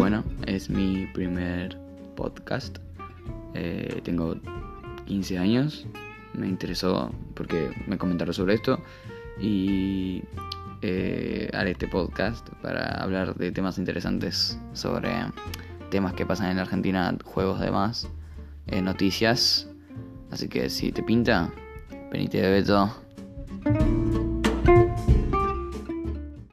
Bueno, es mi primer podcast. Eh, tengo 15 años. Me interesó porque me comentaron sobre esto. Y eh, haré este podcast para hablar de temas interesantes sobre temas que pasan en la Argentina, juegos demás, eh, noticias. Así que si te pinta, venite de Beto.